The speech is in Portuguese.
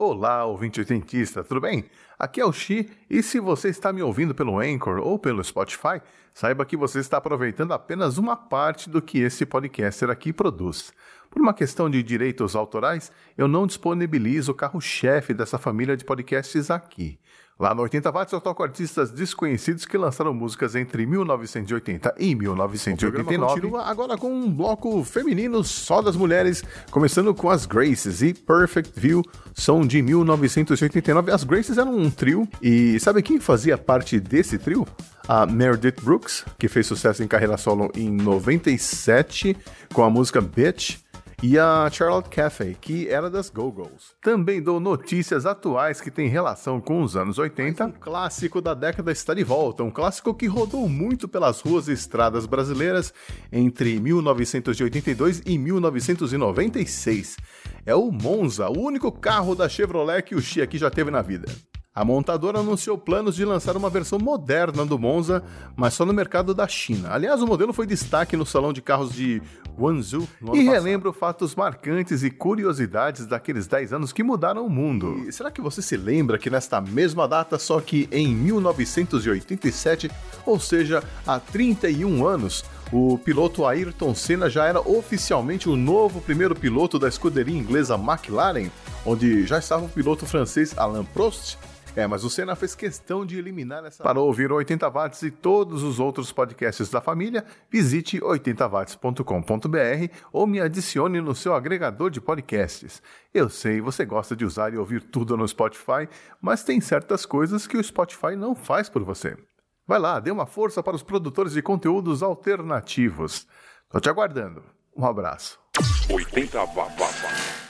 Olá, ouvinte oitentista, tudo bem? Aqui é o Xi e se você está me ouvindo pelo Anchor ou pelo Spotify, saiba que você está aproveitando apenas uma parte do que esse podcaster aqui produz. Por uma questão de direitos autorais, eu não disponibilizo o carro-chefe dessa família de podcasts aqui. Lá no 80 Watts eu toco artistas desconhecidos que lançaram músicas entre 1980 e 1989. continua agora com um bloco feminino só das mulheres, começando com as Graces e Perfect View, são de 1989. As Graces eram um trio e sabe quem fazia parte desse trio? A Meredith Brooks, que fez sucesso em carreira solo em 97 com a música Bitch e a Charlotte Cafe, que era das Go-Go's. Também dou notícias atuais que têm relação com os anos 80. Um clássico da década está de volta, um clássico que rodou muito pelas ruas e estradas brasileiras entre 1982 e 1996. É o Monza, o único carro da Chevrolet que o Xi aqui já teve na vida. A montadora anunciou planos de lançar uma versão moderna do Monza, mas só no mercado da China. Aliás, o modelo foi destaque no salão de carros de Guangzhou no ano E relembro fatos marcantes e curiosidades daqueles 10 anos que mudaram o mundo. E será que você se lembra que nesta mesma data, só que em 1987, ou seja, há 31 anos, o piloto Ayrton Senna já era oficialmente o novo primeiro piloto da escuderia inglesa McLaren, onde já estava o piloto francês Alain Prost é, mas o Senna fez questão de eliminar essa. Para ouvir o 80 Watts e todos os outros podcasts da família, visite 80watts.com.br ou me adicione no seu agregador de podcasts. Eu sei, você gosta de usar e ouvir tudo no Spotify, mas tem certas coisas que o Spotify não faz por você. Vai lá, dê uma força para os produtores de conteúdos alternativos. Tô te aguardando. Um abraço. 80 Watts.